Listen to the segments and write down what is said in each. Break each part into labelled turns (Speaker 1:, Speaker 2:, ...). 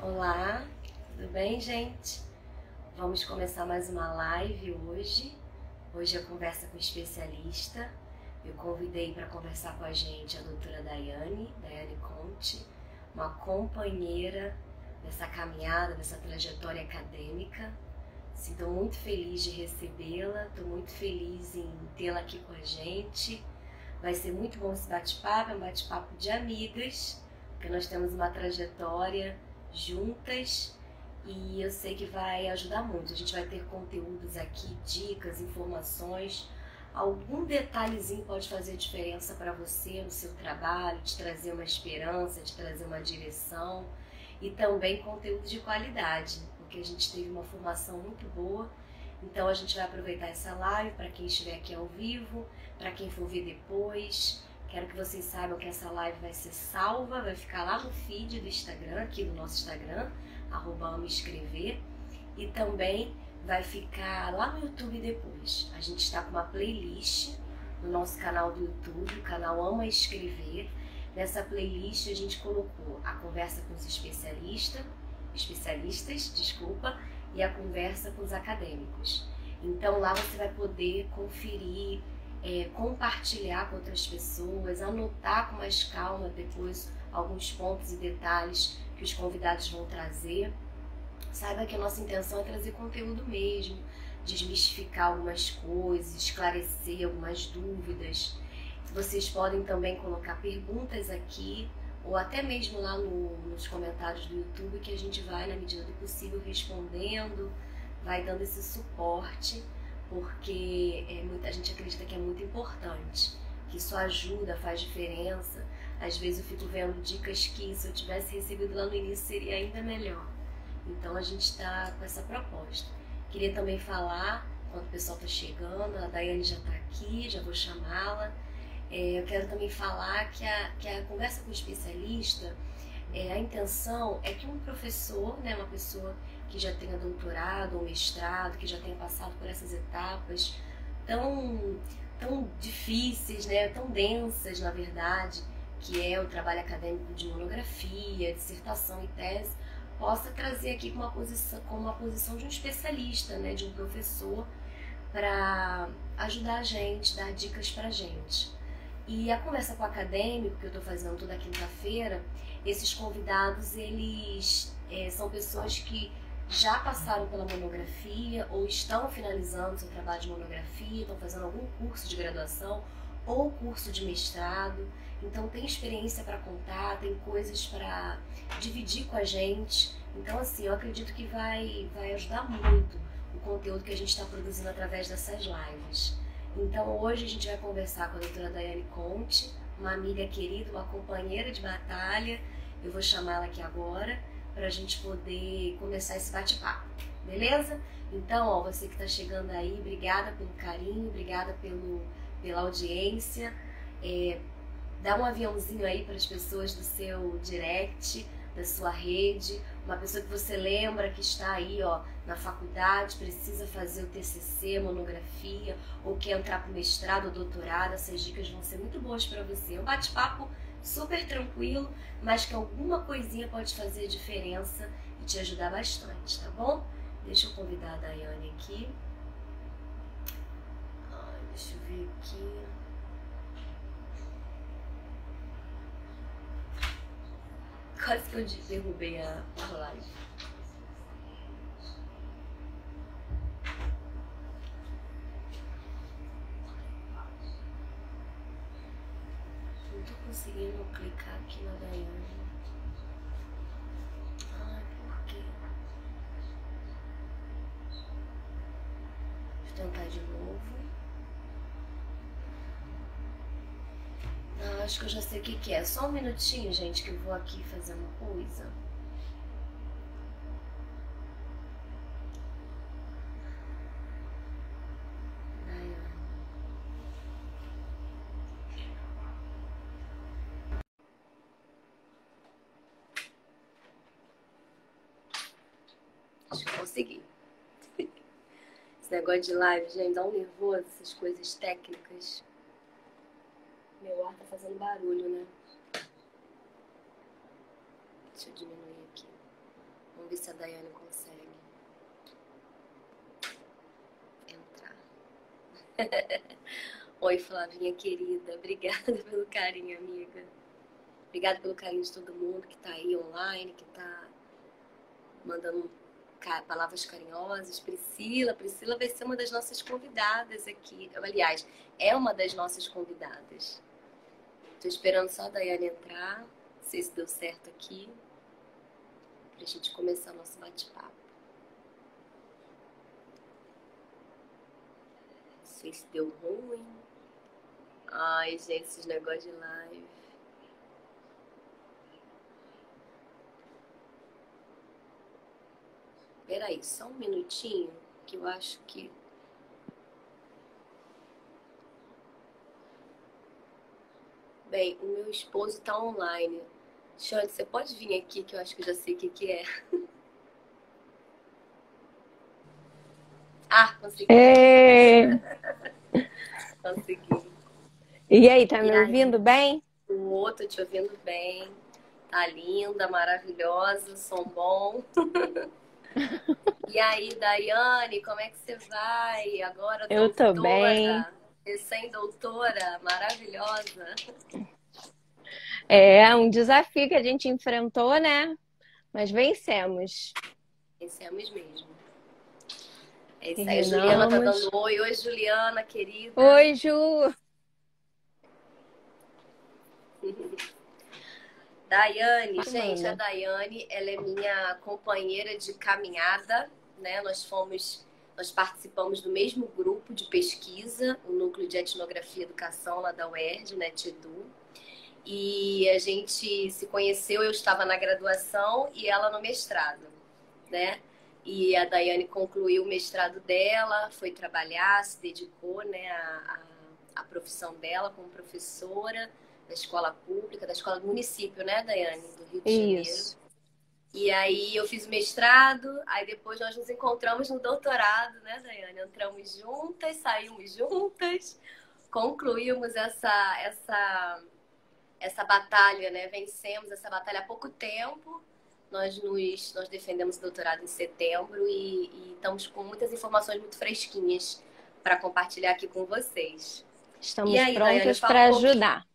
Speaker 1: Olá, tudo bem, gente? Vamos começar mais uma live hoje. Hoje é conversa com especialista. Eu convidei para conversar com a gente a doutora Daiane, Daiane Conte, uma companheira dessa caminhada, dessa trajetória acadêmica. Estou muito feliz de recebê-la, estou muito feliz em tê-la aqui com a gente. Vai ser muito bom esse bate-papo, é um bate-papo de amigas, porque nós temos uma trajetória juntas e eu sei que vai ajudar muito. A gente vai ter conteúdos aqui, dicas, informações. Algum detalhezinho pode fazer diferença para você no seu trabalho, te trazer uma esperança, te trazer uma direção e também conteúdo de qualidade, porque a gente teve uma formação muito boa. Então a gente vai aproveitar essa live para quem estiver aqui ao vivo, para quem for ver depois. Quero que vocês saibam que essa live vai ser salva, vai ficar lá no feed do Instagram, aqui no nosso Instagram, arroba escrever, e também vai ficar lá no YouTube depois. A gente está com uma playlist no nosso canal do YouTube, o canal Ama Escrever. Nessa playlist a gente colocou a conversa com os especialistas, especialistas, desculpa, e a conversa com os acadêmicos. Então lá você vai poder conferir, é, compartilhar com outras pessoas, anotar com mais calma depois alguns pontos e detalhes que os convidados vão trazer. Saiba que a nossa intenção é trazer conteúdo mesmo, desmistificar algumas coisas, esclarecer algumas dúvidas. Vocês podem também colocar perguntas aqui ou até mesmo lá no, nos comentários do YouTube que a gente vai, na medida do possível, respondendo, vai dando esse suporte, porque é, muita gente acredita que é muito importante, que isso ajuda, faz diferença. Às vezes eu fico vendo dicas que se eu tivesse recebido lá no início seria ainda melhor. Então a gente está com essa proposta. Queria também falar, quando o pessoal está chegando, a Daiane já está aqui, já vou chamá-la. É, eu quero também falar que a, que a conversa com o especialista, é, a intenção é que um professor, né, uma pessoa que já tenha doutorado ou mestrado, que já tenha passado por essas etapas tão, tão difíceis, né, tão densas, na verdade, que é o trabalho acadêmico de monografia, dissertação e tese, possa trazer aqui com uma posição, com uma posição de um especialista, né, de um professor, para ajudar a gente, dar dicas para a gente. E a conversa com o acadêmico, que eu estou fazendo toda quinta-feira, esses convidados, eles é, são pessoas que já passaram pela monografia ou estão finalizando seu trabalho de monografia, estão fazendo algum curso de graduação ou curso de mestrado. Então tem experiência para contar, tem coisas para dividir com a gente. Então assim, eu acredito que vai, vai ajudar muito o conteúdo que a gente está produzindo através dessas lives. Então hoje a gente vai conversar com a doutora Daiane Conte, uma amiga querida, uma companheira de batalha. Eu vou chamá-la aqui agora para a gente poder começar esse bate-papo, beleza? Então, ó, você que está chegando aí, obrigada pelo carinho, obrigada pelo, pela audiência. É, dá um aviãozinho aí para as pessoas do seu direct, da sua rede, uma pessoa que você lembra que está aí, ó, na faculdade, precisa fazer o TCC, monografia, ou quer entrar para mestrado ou doutorado, essas dicas vão ser muito boas para você. Um bate-papo super tranquilo, mas que alguma coisinha pode fazer diferença e te ajudar bastante, tá bom? Deixa eu convidar a Daiane aqui. Ai, deixa eu ver aqui. Quase que eu derrubei a, live. Não tô conseguindo clicar aqui na Daiane. Ai, por quê? Eu tentar de novo. Não, acho que eu já sei o que, que é. Só um minutinho, gente, que eu vou aqui fazer uma coisa. Daiane. Acho que consegui. Esse negócio de live, gente, dá um nervoso, essas coisas técnicas. Meu ar tá fazendo barulho, né? Deixa eu diminuir aqui. Vamos ver se a Daiane consegue entrar. Oi, Flavinha querida. Obrigada pelo carinho, amiga. Obrigada pelo carinho de todo mundo que está aí online, que está mandando palavras carinhosas. Priscila, Priscila vai ser uma das nossas convidadas aqui. Aliás, é uma das nossas convidadas. Estou esperando só a Daiane entrar. Sei se deu certo aqui. Para a gente começar o nosso bate-papo. Não sei se deu ruim. Ai, gente, esses negócios de live. Peraí, só um minutinho, que eu acho que. Bem, o meu esposo está online. Xande, você pode vir aqui que eu acho que eu já sei o que, que é. ah, consegui. Consegui.
Speaker 2: E aí, tá me ouvindo bem?
Speaker 1: O outro te ouvindo bem. Tá linda, maravilhosa, som bom. E aí, Daiane, como é que você vai? Agora
Speaker 2: Eu tô bem.
Speaker 1: Recém-doutora, maravilhosa.
Speaker 2: É um desafio que a gente enfrentou, né? Mas vencemos.
Speaker 1: Vencemos mesmo. É isso aí. A Juliana tá dando oi. Oi, Juliana, querida.
Speaker 2: Oi, Ju.
Speaker 1: Daiane, gente, a Daiane, ela é minha companheira de caminhada, né? Nós fomos, nós participamos do mesmo grupo de pesquisa, o Núcleo de Etnografia e Educação lá da UERJ, né, TEDU. E a gente se conheceu, eu estava na graduação e ela no mestrado, né? E a Daiane concluiu o mestrado dela, foi trabalhar, se dedicou, né, à, à profissão dela como professora da escola pública, da escola do município, né, Daiane? Do Rio de Janeiro. Isso. E aí eu fiz mestrado, aí depois nós nos encontramos no doutorado, né, Daiane? Entramos juntas, saímos juntas, concluímos essa, essa, essa batalha, né? Vencemos essa batalha há pouco tempo. Nós nos nós defendemos o doutorado em setembro e, e estamos com muitas informações muito fresquinhas para compartilhar aqui com vocês.
Speaker 2: Estamos aí, prontos para ajudar.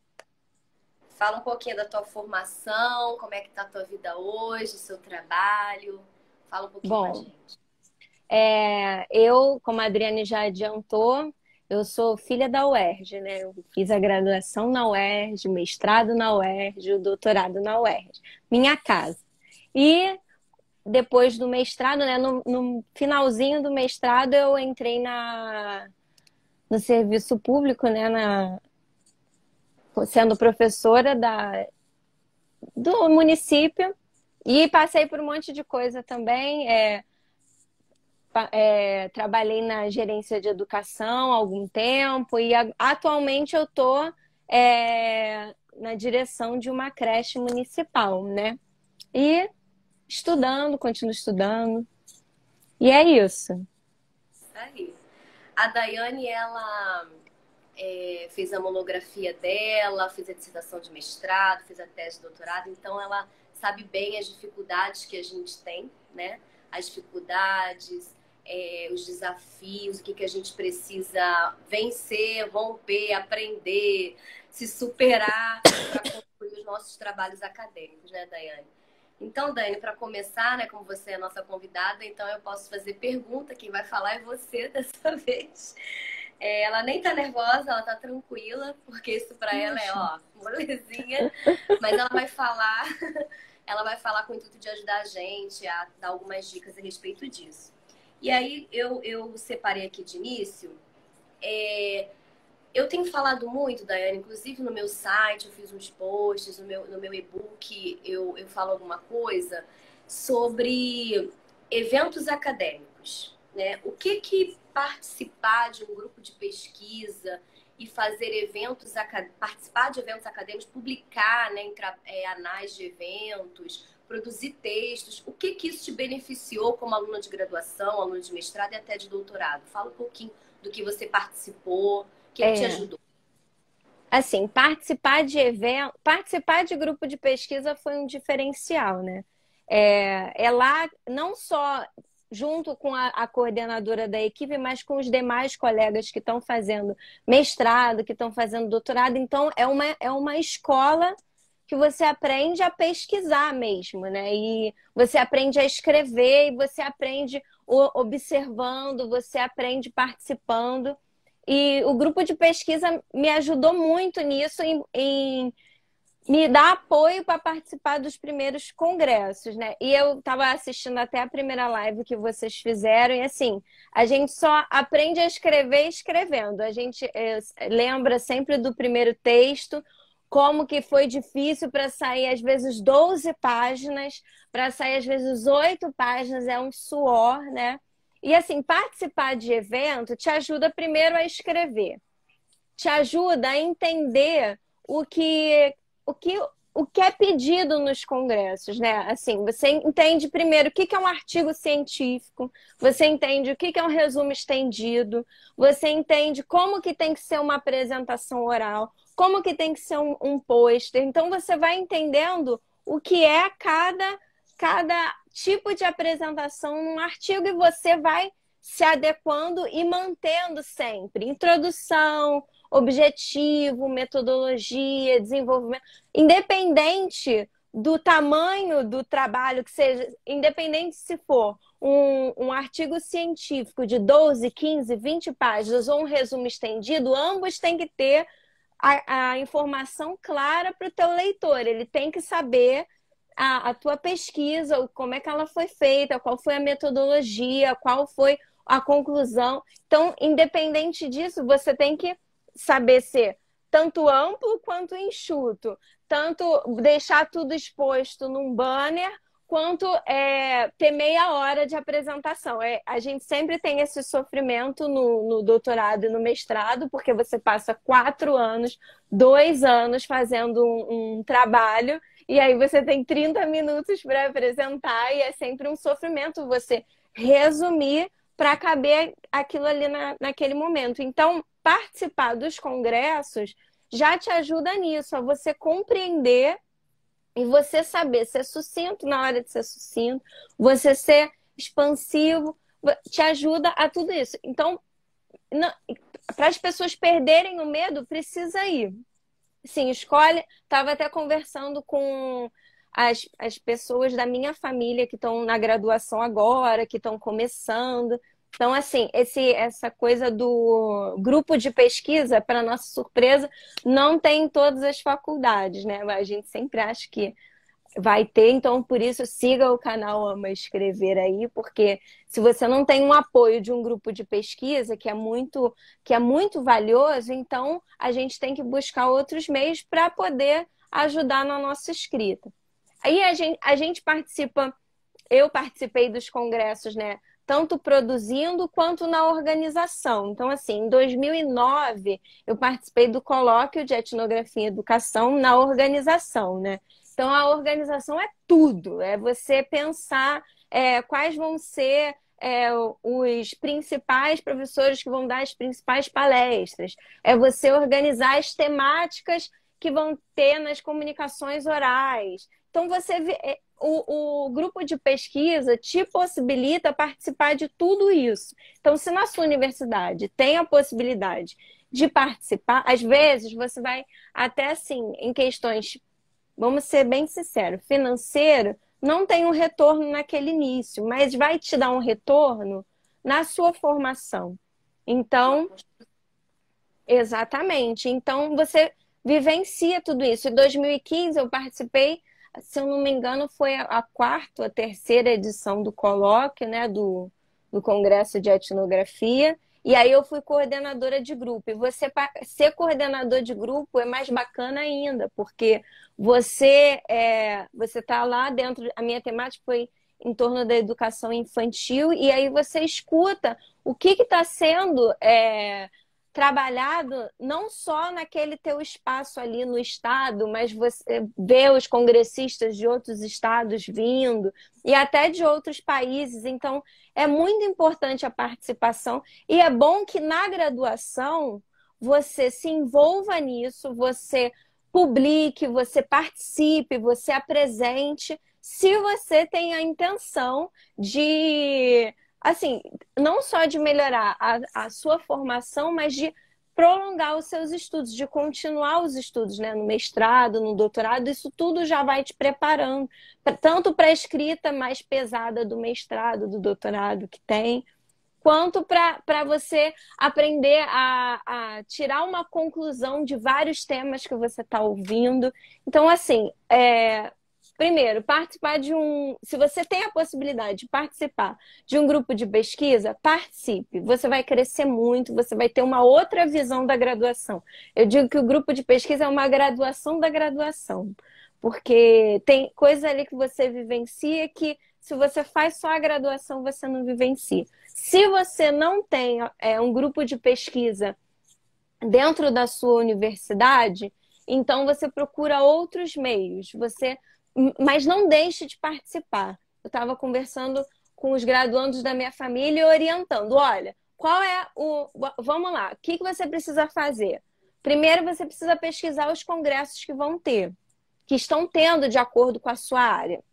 Speaker 1: Fala um pouquinho da tua formação, como é que tá a tua vida hoje, seu trabalho. Fala um pouquinho Bom, com a gente.
Speaker 2: É, eu, como a Adriane já adiantou, eu sou filha da UERJ, né? Eu fiz a graduação na UERJ, mestrado na UERJ, o doutorado na UERJ. Minha casa. E depois do mestrado, né? No, no finalzinho do mestrado, eu entrei na, no serviço público, né? Na, sendo professora da, do município e passei por um monte de coisa também. É, é, trabalhei na gerência de educação há algum tempo e atualmente eu estou é, na direção de uma creche municipal, né? E estudando, continuo estudando. E é isso.
Speaker 1: Aí. A Daiane, ela é, fez a monografia dela, fez a dissertação de mestrado, fez a tese de doutorado, então ela sabe bem as dificuldades que a gente tem, né? As dificuldades, é, os desafios, o que, que a gente precisa vencer, romper, aprender, se superar para concluir os nossos trabalhos acadêmicos, né, Daiane? Então, Dani, para começar, né, como você é a nossa convidada, então eu posso fazer pergunta, quem vai falar é você dessa vez. É, ela nem tá nervosa, ela tá tranquila, porque isso para ela é, ó, molezinha. Mas ela vai falar, ela vai falar com o intuito de ajudar a gente a dar algumas dicas a respeito disso. E aí eu, eu separei aqui de início. É, eu tenho falado muito, Daiane, inclusive no meu site, eu fiz uns posts, no meu, no meu e-book eu, eu falo alguma coisa sobre eventos acadêmicos. Né? O que que participar de um grupo de pesquisa e fazer eventos, participar de eventos acadêmicos, publicar né, em é, anais de eventos, produzir textos. O que, que isso te beneficiou como aluna de graduação, aluna de mestrado e até de doutorado? Fala um pouquinho do que você participou, o que, é. que te ajudou.
Speaker 2: Assim, participar de evento, participar de grupo de pesquisa foi um diferencial, né? é, é lá não só junto com a, a, coordenadora da equipe, mas com os demais colegas que estão fazendo mestrado, que estão fazendo doutorado. Então, é uma, é uma escola que você aprende a pesquisar mesmo, né? E você aprende a escrever, e você aprende observando, você aprende participando. E o grupo de pesquisa me ajudou muito nisso, em, em me dar apoio para participar dos primeiros congressos, né? E eu estava assistindo até a primeira live que vocês fizeram, e assim, a gente só aprende a escrever escrevendo. A gente é, lembra sempre do primeiro texto, como que foi difícil para sair às vezes 12 páginas, para sair às vezes 8 páginas, é um suor, né? E assim, participar de evento te ajuda primeiro a escrever, te ajuda a entender o que o que o que é pedido nos congressos, né? Assim, você entende primeiro o que é um artigo científico, você entende o que é um resumo estendido, você entende como que tem que ser uma apresentação oral, como que tem que ser um, um pôster. Então você vai entendendo o que é cada, cada tipo de apresentação num artigo e você vai se adequando e mantendo sempre introdução, objetivo, metodologia, desenvolvimento, independente do tamanho do trabalho que seja, independente se for um, um artigo científico de 12, 15, 20 páginas ou um resumo estendido, ambos têm que ter a, a informação clara para o teu leitor. Ele tem que saber a, a tua pesquisa, como é que ela foi feita, qual foi a metodologia, qual foi a conclusão. Então, independente disso, você tem que saber ser tanto amplo quanto enxuto, tanto deixar tudo exposto num banner, quanto é, ter meia hora de apresentação. É, a gente sempre tem esse sofrimento no, no, doutorado e no mestrado, porque você passa quatro anos, dois anos fazendo um, um trabalho, e aí você tem 30 minutos para apresentar, e é sempre um sofrimento você resumir para caber aquilo ali na, naquele momento. Então, participar dos congressos já te ajuda nisso, a você compreender e você saber ser sucinto na hora de ser sucinto, você ser expansivo, te ajuda a tudo isso. Então, para as pessoas perderem o medo, precisa ir. Sim, escolhe. Estava até conversando com as, as pessoas da minha família que estão na graduação agora, que estão começando. Então, assim, esse, essa coisa do grupo de pesquisa, para nossa surpresa, não tem em todas as faculdades, né? A gente sempre acha que vai ter, então por isso siga o canal Ama Escrever aí, porque se você não tem um apoio de um grupo de pesquisa que é muito que é muito valioso, então a gente tem que buscar outros meios para poder ajudar na nossa escrita. Aí a gente, a gente participa, eu participei dos congressos, né? Tanto produzindo quanto na organização. Então, assim, em 2009, eu participei do colóquio de etnografia e educação na organização, né? Então, a organização é tudo, é você pensar é, quais vão ser é, os principais professores que vão dar as principais palestras, é você organizar as temáticas que vão ter nas comunicações orais. Então, você é, o, o, grupo de pesquisa te possibilita participar de tudo isso. Então, se na sua universidade tem a possibilidade de participar, às vezes você vai até assim, em questões, vamos ser bem sinceros, financeiro, não tem um retorno naquele início, mas vai te dar um retorno na sua formação. Então, exatamente. Então, você vivencia tudo isso. Em 2015, eu participei se eu não me engano, foi a quarta, a terceira edição do colóquio, né, do, do Congresso de Etnografia. E aí eu fui coordenadora de grupo. E você ser coordenador de grupo é mais bacana ainda, porque você é, você está lá dentro. A minha temática foi em torno da educação infantil e aí você escuta o que está sendo é, trabalhado não só naquele teu espaço ali no estado, mas você vê os congressistas de outros estados vindo e até de outros países. Então, é muito importante a participação e é bom que na graduação você se envolva nisso, você publique, você participe, você apresente, se você tem a intenção de, assim, não só de melhorar a, a sua formação, mas de prolongar os seus estudos, de continuar os estudos, né? No mestrado, no doutorado, isso tudo já vai te preparando, tanto para a escrita mais pesada do mestrado, do doutorado que tem, quanto para você aprender a, a, tirar uma conclusão de vários temas que você está ouvindo. Então, assim, é, Primeiro, participar de um. Se você tem a possibilidade de participar de um grupo de pesquisa, participe. Você vai crescer muito, você vai ter uma outra visão da graduação. Eu digo que o grupo de pesquisa é uma graduação da graduação, porque tem coisa ali que você vivencia que, se você faz só a graduação, você não vivencia. Se você não tem é, um grupo de pesquisa dentro da sua universidade, então você procura outros meios. Você mas não deixe de participar. Eu estava conversando com os graduandos da minha família e orientando: olha, qual é o. Vamos lá, o que, que você precisa fazer? Primeiro, você precisa pesquisar os congressos que vão ter, que estão tendo de acordo com a sua área.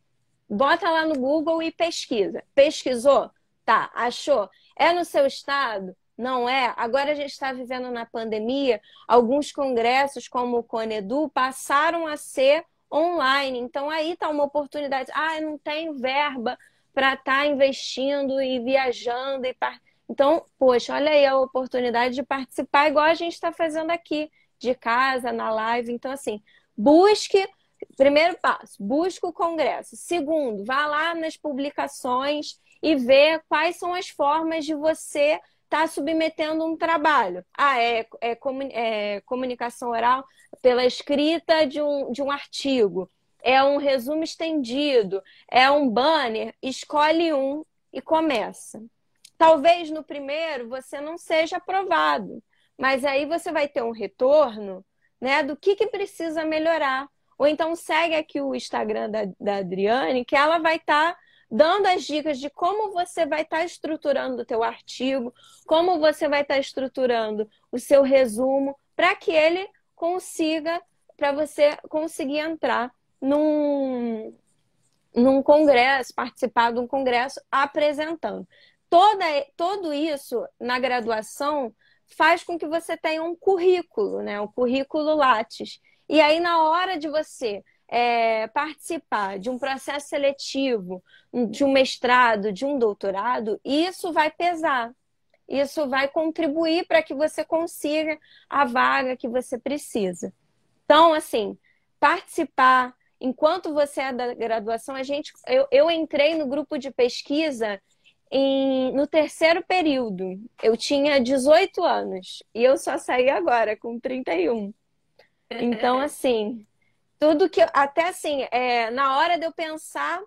Speaker 2: Bota lá no Google e pesquisa. Pesquisou? Tá, achou? É no seu estado? Não é? Agora a gente está vivendo na pandemia, alguns congressos, como o Conedu, passaram a ser online. Então aí está uma oportunidade. Ah, eu não tenho verba para estar tá investindo e viajando e par... então, poxa, olha aí a oportunidade de participar igual a gente está fazendo aqui de casa na live. Então assim, busque primeiro passo, busque o congresso. Segundo, vá lá nas publicações e vê quais são as formas de você está submetendo um trabalho. Ah, é, é, é, comunicação oral pela escrita de um, de um artigo. É um resumo estendido. É um banner. Escolhe um e começa. Talvez no primeiro você não seja aprovado, mas aí você vai ter um retorno né, do que, que precisa melhorar. Ou então segue aqui o Instagram da, da Adriane, que ela vai estar. Tá dando as dicas de como você vai estar tá estruturando o teu artigo, como você vai estar tá estruturando o seu resumo, para que ele consiga, para você conseguir entrar num, num congresso, participar de um congresso apresentando. Toda, todo isso na graduação faz com que você tenha um currículo, né? Um currículo Lattes. E aí, na hora de você é, participar de um processo seletivo, de um mestrado, de um doutorado, isso vai pesar. Isso vai contribuir para que você consiga a vaga que você precisa. Então, assim, participar, enquanto você é da graduação, a gente, eu, eu entrei no grupo de pesquisa em, no terceiro período. Eu tinha 18 anos e eu só saí agora com 31. Então, assim, tudo que. Até assim, é, na hora de eu pensar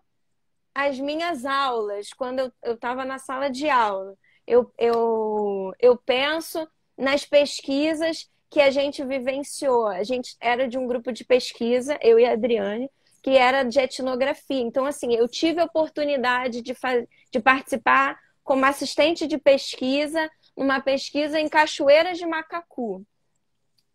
Speaker 2: as minhas aulas, quando eu estava na sala de aula, eu, eu, eu penso nas pesquisas que a gente vivenciou. A gente era de um grupo de pesquisa, eu e a Adriane, que era de etnografia. Então, assim, eu tive a oportunidade de, de participar como assistente de pesquisa numa pesquisa em Cachoeiras de Macacu.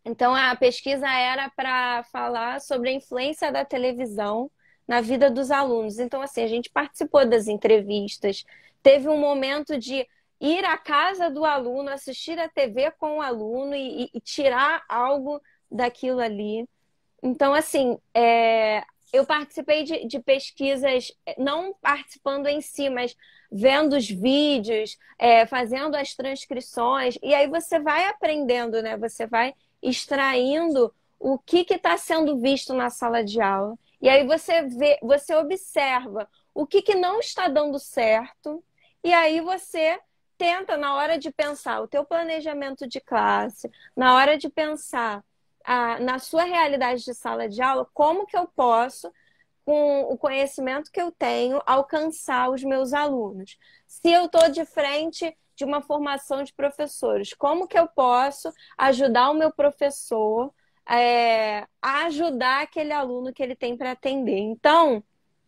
Speaker 2: Então, a pesquisa era para falar sobre a influência da televisão na vida dos alunos. Então, assim, a gente participou das entrevistas, teve um momento de ir à casa do aluno, assistir a TV com o aluno e, e tirar algo daquilo ali. Então, assim, é, eu participei de, de, pesquisas, não participando em si, mas vendo os vídeos, é, fazendo as transcrições, e aí você vai aprendendo, né? Você vai extraindo o que está sendo visto na sala de aula. E aí você vê, você observa o que, que não está dando certo, e aí você tenta, na hora de pensar o teu planejamento de classe, na hora de pensar a, na sua realidade de sala de aula, como que eu posso, com o conhecimento que eu tenho, alcançar os meus alunos. Se eu estou de frente de uma formação de professores. Como que eu posso ajudar o meu professor é, a ajudar aquele aluno que ele tem para atender? Então,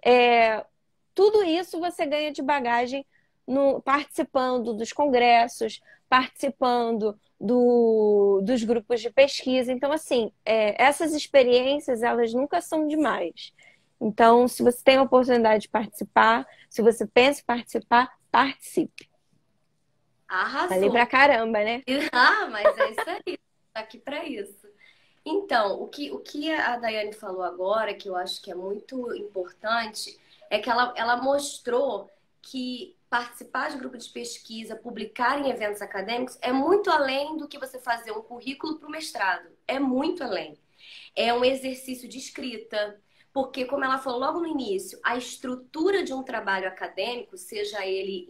Speaker 2: é, tudo isso você ganha de bagagem no, participando dos congressos, participando do, dos grupos de pesquisa. Então, assim, é, essas experiências, elas nunca são demais. Então, se você tem a oportunidade de participar, se você pensa em participar, participe.
Speaker 1: Arrasou.
Speaker 2: Falei pra caramba, né?
Speaker 1: Ah, mas é isso aí. Tá aqui para isso. Então, o que, o que a Daiane falou agora, que eu acho que é muito importante, é que ela, ela mostrou que participar de grupo de pesquisa, publicar em eventos acadêmicos, é muito além do que você fazer um currículo para o mestrado. É muito além. É um exercício de escrita, porque, como ela falou logo no início, a estrutura de um trabalho acadêmico, seja ele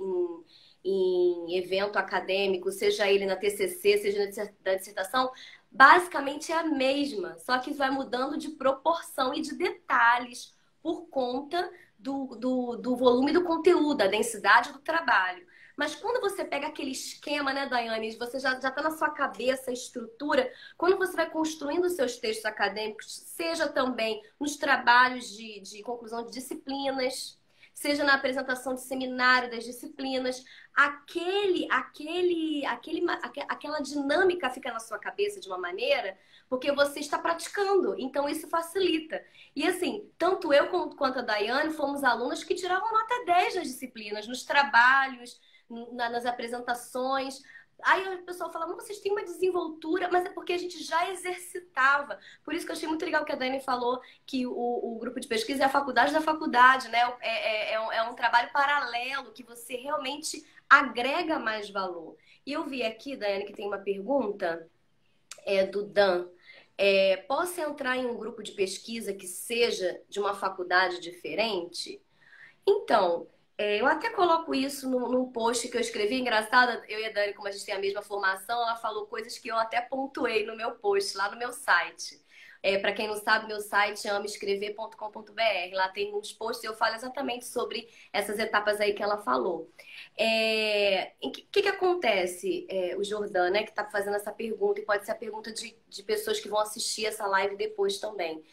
Speaker 1: em, em evento acadêmico, seja ele na TCC, seja na dissertação, basicamente é a mesma, só que vai mudando de proporção e de detalhes por conta do, do, do volume do conteúdo, da densidade do trabalho. Mas quando você pega aquele esquema, né, Daiane, você já está na sua cabeça a estrutura, quando você vai construindo os seus textos acadêmicos, seja também nos trabalhos de, de conclusão de disciplinas, seja na apresentação de seminário das disciplinas, aquele, aquele, aquele, aquela dinâmica fica na sua cabeça de uma maneira porque você está praticando, então isso facilita. E assim, tanto eu quanto a Daiane fomos alunas que tiravam nota 10 nas disciplinas, nos trabalhos, nas apresentações. Aí o pessoal fala, vocês têm uma desenvoltura, mas é porque a gente já exercitava. Por isso que eu achei muito legal que a Dani falou que o, o grupo de pesquisa é a faculdade da faculdade, né? É, é, é, um, é um trabalho paralelo que você realmente agrega mais valor. E eu vi aqui, Dani, que tem uma pergunta é, do Dan. É, posso entrar em um grupo de pesquisa que seja de uma faculdade diferente? Então, é, eu até coloco isso num, num post que eu escrevi. Engraçado, eu e a Dani, como a gente tem a mesma formação, ela falou coisas que eu até pontuei no meu post, lá no meu site. É, para quem não sabe, meu site é amaescrever.com.br. Lá tem uns posts eu falo exatamente sobre essas etapas aí que ela falou. É, o que, que, que, acontece, é, o Jordan, né, que está fazendo essa pergunta, e pode ser a pergunta de, de pessoas que vão assistir essa live depois também.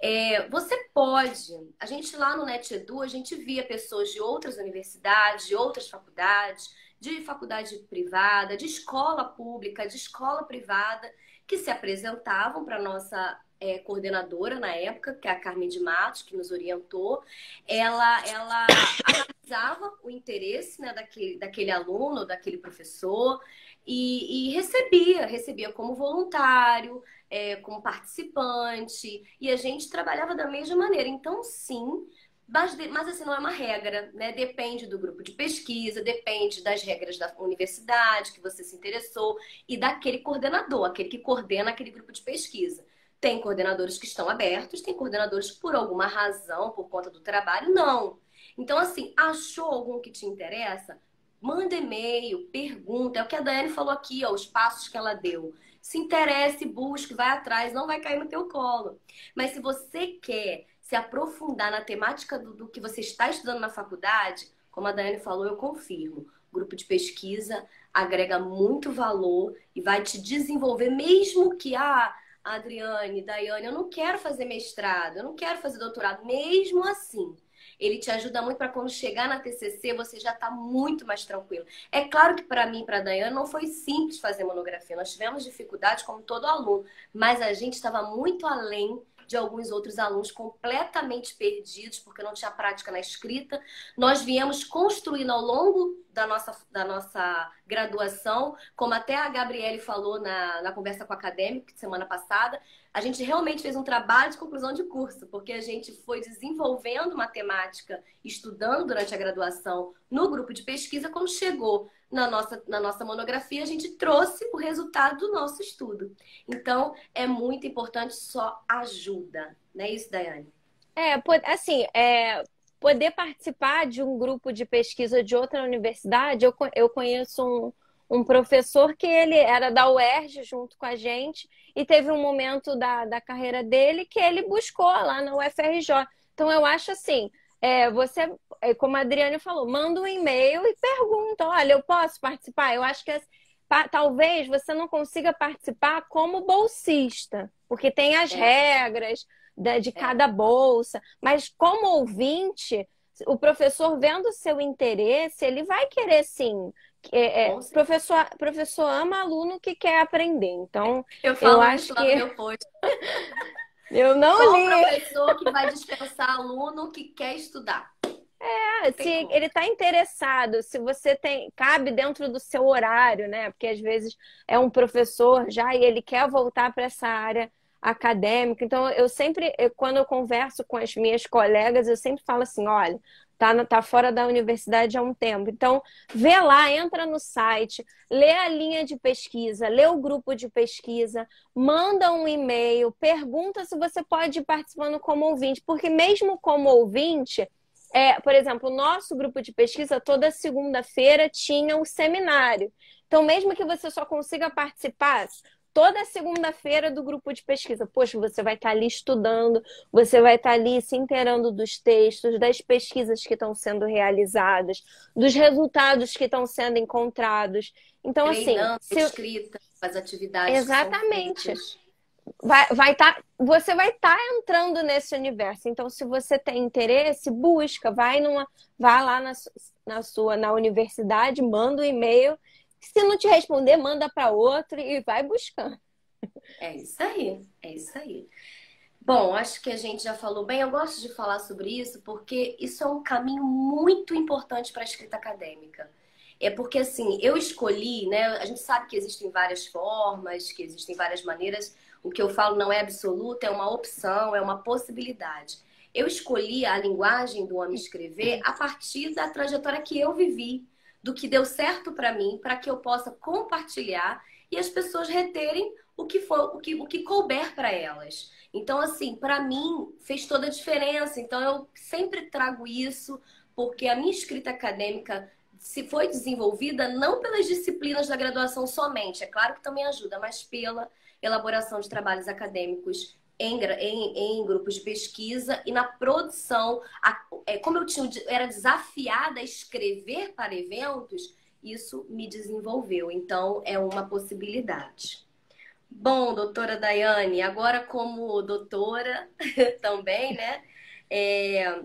Speaker 1: É, você pode, a gente lá no NetEdu, a gente via pessoas de outras universidades, de outras faculdades, de faculdade privada, de escola pública, de escola privada, que se apresentavam para a nossa é, coordenadora na época, que é a Carmen de Matos, que nos orientou. Ela, ela analisava o interesse né, daquele, daquele aluno, daquele professor, e, e recebia, recebia como voluntário, é, como participante, e a gente trabalhava da mesma maneira. Então, sim, mas, mas assim, não é uma regra, né? Depende do grupo de pesquisa, depende das regras da universidade que você se interessou e daquele coordenador, aquele que coordena aquele grupo de pesquisa. Tem coordenadores que estão abertos, tem coordenadores que, por alguma razão, por conta do trabalho, não. Então, assim, achou algum que te interessa? Manda e-mail, pergunta. É o que a Daiane falou aqui, ó, os passos que ela deu se interesse, busque, vai atrás, não vai cair no teu colo. Mas se você quer se aprofundar na temática do, do que você está estudando na faculdade, como a Daiane falou, eu confirmo. grupo de pesquisa agrega muito valor e vai te desenvolver, mesmo que, ah, Adriane, Daiane, eu não quero fazer mestrado, eu não quero fazer doutorado, mesmo assim ele te ajuda muito para quando chegar na TCC você já está muito mais tranquilo. É claro que para mim, para a Dayana, não foi simples fazer monografia. Nós tivemos dificuldades como todo aluno, mas a gente estava muito além de alguns outros alunos completamente perdidos, porque não tinha prática na escrita. Nós viemos construindo ao longo da nossa, da nossa graduação, como até a Gabriele falou na, na conversa com o acadêmico semana passada, a gente realmente fez um trabalho de conclusão de curso, porque a gente foi desenvolvendo matemática, estudando durante a graduação no grupo de pesquisa, quando chegou na nossa, na nossa monografia, a gente trouxe o resultado do nosso estudo. Então, é muito importante, só ajuda. Não é isso, Daiane?
Speaker 2: É, assim, é, poder participar de um grupo de pesquisa de outra universidade, eu, eu conheço um um professor que ele era da UERJ junto com a gente e teve um momento da, da carreira dele que ele buscou lá na UFRJ. Então eu acho assim, é, você, é, como a Adriane falou, manda um e-mail e pergunta, olha, eu posso participar? Eu acho que é, talvez você não consiga participar como bolsista, porque tem as é. regras de, de é. cada bolsa, mas como ouvinte, o professor vendo o seu interesse, ele vai querer sim é, é, professor, professor ama aluno que quer aprender. Então,
Speaker 1: eu, falo eu acho que.
Speaker 2: Eu não
Speaker 1: Qual
Speaker 2: li.
Speaker 1: professor que vai dispensar aluno que quer estudar?
Speaker 2: É, se ele está interessado, se você tem, cabe dentro do seu horário, né? Porque às vezes é um professor já e ele quer voltar para essa área acadêmica. Então, eu sempre, quando eu converso com as minhas colegas, eu sempre falo assim: olha, tá, tá fora da universidade há um tempo. Então, vê lá, entra no site, lê a linha de pesquisa, lê o grupo de pesquisa, manda um e-mail, pergunta se você pode ir participando como ouvinte, porque mesmo como ouvinte, é, por exemplo, o nosso grupo de pesquisa toda segunda-feira tinha um seminário. Então, mesmo que você só consiga participar toda segunda-feira do grupo de pesquisa. Poxa, você vai estar ali estudando, você vai estar ali se inteirando dos textos, das pesquisas que estão sendo realizadas, dos resultados que estão sendo encontrados. Então, assim,
Speaker 1: Treinando,
Speaker 2: assim. Se...
Speaker 1: escrita, as atividades.
Speaker 2: Exatamente. Vai, vai tá, você vai estar tá entrando nesse universo. Então, se você tem interesse, busca, vai numa, vai lá na, na sua na universidade, manda um e-mail se não te responder, manda para outro e vai buscando.
Speaker 1: É isso aí, é isso aí. Bom, acho que a gente já falou bem. Eu gosto de falar sobre isso porque isso é um caminho muito importante para a escrita acadêmica. É porque, assim, eu escolhi, né? A gente sabe que existem várias formas, que existem várias maneiras. O que eu falo não é absoluto, é uma opção, é uma possibilidade. Eu escolhi a linguagem do homem escrever a partir da trajetória que eu vivi do que deu certo para mim, para que eu possa compartilhar e as pessoas reterem o que for, o que, o que couber para elas. Então, assim, para mim fez toda a diferença. Então, eu sempre trago isso, porque a minha escrita acadêmica se foi desenvolvida não pelas disciplinas da graduação somente, é claro que também ajuda, mas pela elaboração de trabalhos acadêmicos em, em, em, grupos de pesquisa e na produção. A, é, como eu tinha, era desafiada a escrever para eventos, isso me desenvolveu. Então, é uma possibilidade. Bom, doutora Daiane, agora como doutora também, né? É,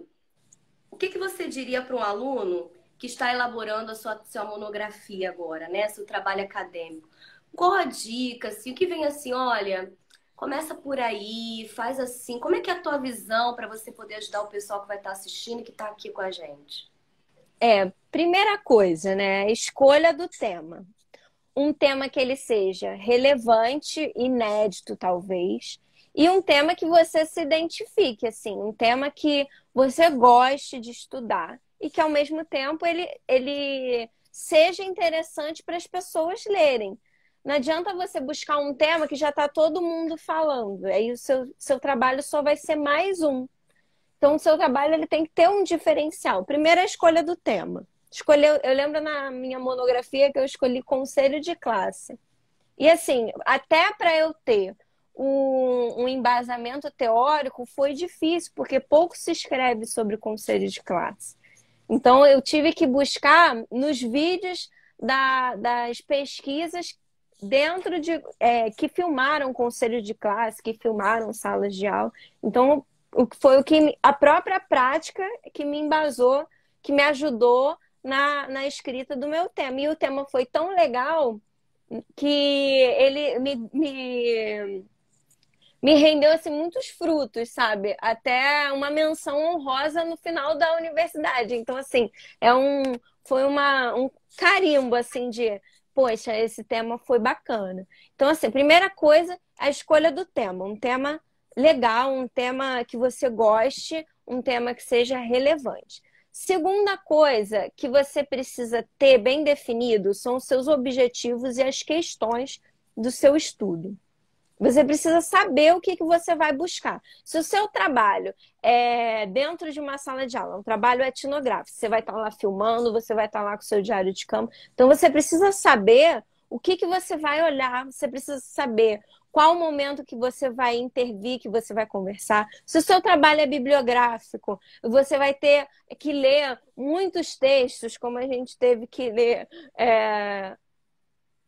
Speaker 1: o que, que você diria para um aluno que está elaborando a sua, sua monografia agora, né? Seu trabalho acadêmico? Qual a dica, assim, o que vem assim, olha, Começa por aí, faz assim. Como é que é a tua visão para você poder ajudar o pessoal que vai estar assistindo e que está aqui com a gente?
Speaker 2: É, primeira coisa, né? Escolha do tema. Um tema que ele seja relevante, inédito, talvez, e um tema que você se identifique, assim, um tema que você goste de estudar e que ao mesmo tempo ele, ele seja interessante para as pessoas lerem. Não adianta você buscar um tema que já está todo mundo falando. Aí o seu, seu trabalho só vai ser mais um. Então, o seu trabalho ele tem que ter um diferencial. Primeiro, a escolha do tema. Escolheu, eu lembro na minha monografia que eu escolhi conselho de classe. E assim, até para eu ter um, um, embasamento teórico foi difícil, porque pouco se escreve sobre conselho de classe. Então, eu tive que buscar nos vídeos da, das pesquisas dentro de é, que filmaram conselho de classe, que filmaram salas de aula. Então, foi o que a própria prática que me embasou, que me ajudou na, na escrita do meu tema. E o tema foi tão legal que ele me, me, me rendeu assim, muitos frutos, sabe? Até uma menção honrosa no final da universidade. Então, assim, é um, foi uma, um carimbo assim de poxa, esse tema foi bacana. Então, assim, primeira coisa, a escolha do tema. Um tema legal, um tema que você goste, um tema que seja relevante. Segunda coisa que você precisa ter bem definido são os seus objetivos e as questões do seu estudo. Você precisa saber o que, que você vai buscar. Se o seu trabalho é dentro de uma sala de aula, um trabalho etnográfico, você vai estar lá filmando, você vai estar lá com o seu diário de campo. Então você precisa saber o que, que você vai olhar, você precisa saber qual o momento que você vai intervir, que você vai conversar. Se o seu trabalho é bibliográfico, você vai ter que ler muitos textos, como a gente teve que ler é,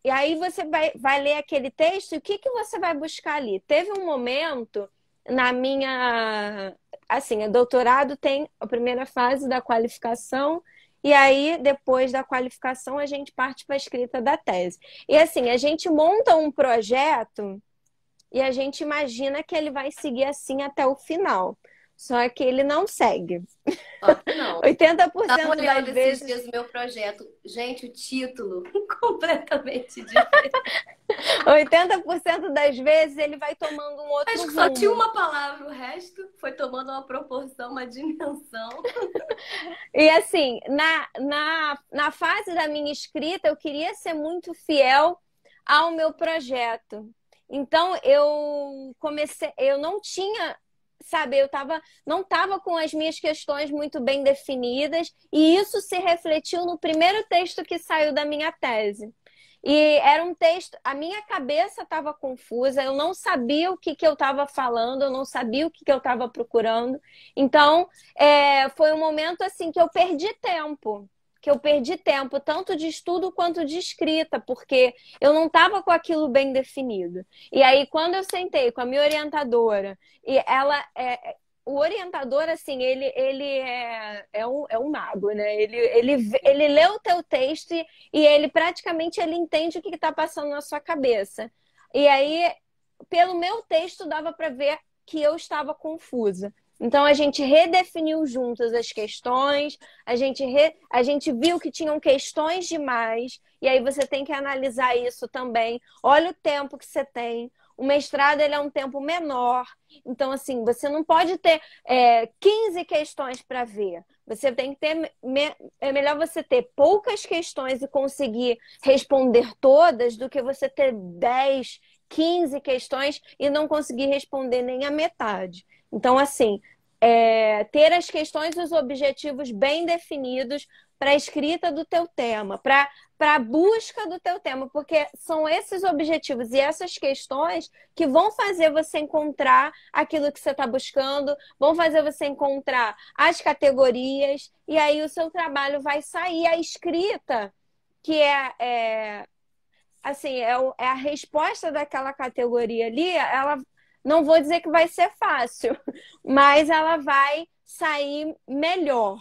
Speaker 2: e aí você vai, vai ler aquele texto e o que, que você vai buscar ali? Teve um momento na minha. Assim, doutorado tem a primeira fase da qualificação, e aí, depois da qualificação, a gente parte para a escrita da tese. E assim, a gente monta um projeto e a gente imagina que ele vai seguir assim até o final. Só que ele não segue.
Speaker 1: não.
Speaker 2: 80% Tava das vezes.
Speaker 1: Dias meu projeto. Gente, o título completamente diferente.
Speaker 2: 80% das vezes ele vai tomando um outro Acho
Speaker 1: que só tinha uma palavra, o resto foi tomando uma proporção, uma dimensão.
Speaker 2: e assim, na, na, na fase da minha escrita, eu queria ser muito fiel ao meu projeto. Então eu comecei, eu não tinha sabe, eu tava, não estava com as minhas questões muito bem definidas, e isso se refletiu no primeiro texto que saiu da minha tese. E era um texto, a minha cabeça estava confusa, eu não sabia o que, que eu estava falando, eu não sabia o que, que eu estava procurando. Então, é, foi um momento assim que eu perdi tempo que eu perdi tempo, tanto de estudo quanto de escrita, porque eu não estava com aquilo bem definido. E aí, quando eu sentei com a minha orientadora, e ela. É, o orientador, assim, ele, ele é, é, um, é um mago, né? Ele, ele, ele lê o teu texto e, e ele praticamente ele entende o que está passando na sua cabeça. E aí, pelo meu texto, dava para ver que eu estava confusa. Então a gente redefiniu juntas as questões, a gente, re... a gente viu que tinham questões demais, e aí você tem que analisar isso também. Olha o tempo que você tem. O mestrado ele é um tempo menor, então assim, você não pode ter é, 15 questões para ver. Você tem que ter. É melhor você ter poucas questões e conseguir responder todas do que você ter 10, 15 questões e não conseguir responder nem a metade. Então, assim, é, ter as questões e os objetivos bem definidos para a escrita do teu tema, para a busca do teu tema, porque são esses objetivos e essas questões que vão fazer você encontrar aquilo que você está buscando, vão fazer você encontrar as categorias, e aí o seu trabalho vai sair. A escrita, que é, é assim, é, é a resposta daquela categoria ali, ela não vou dizer que vai ser fácil, mas ela vai sair melhor.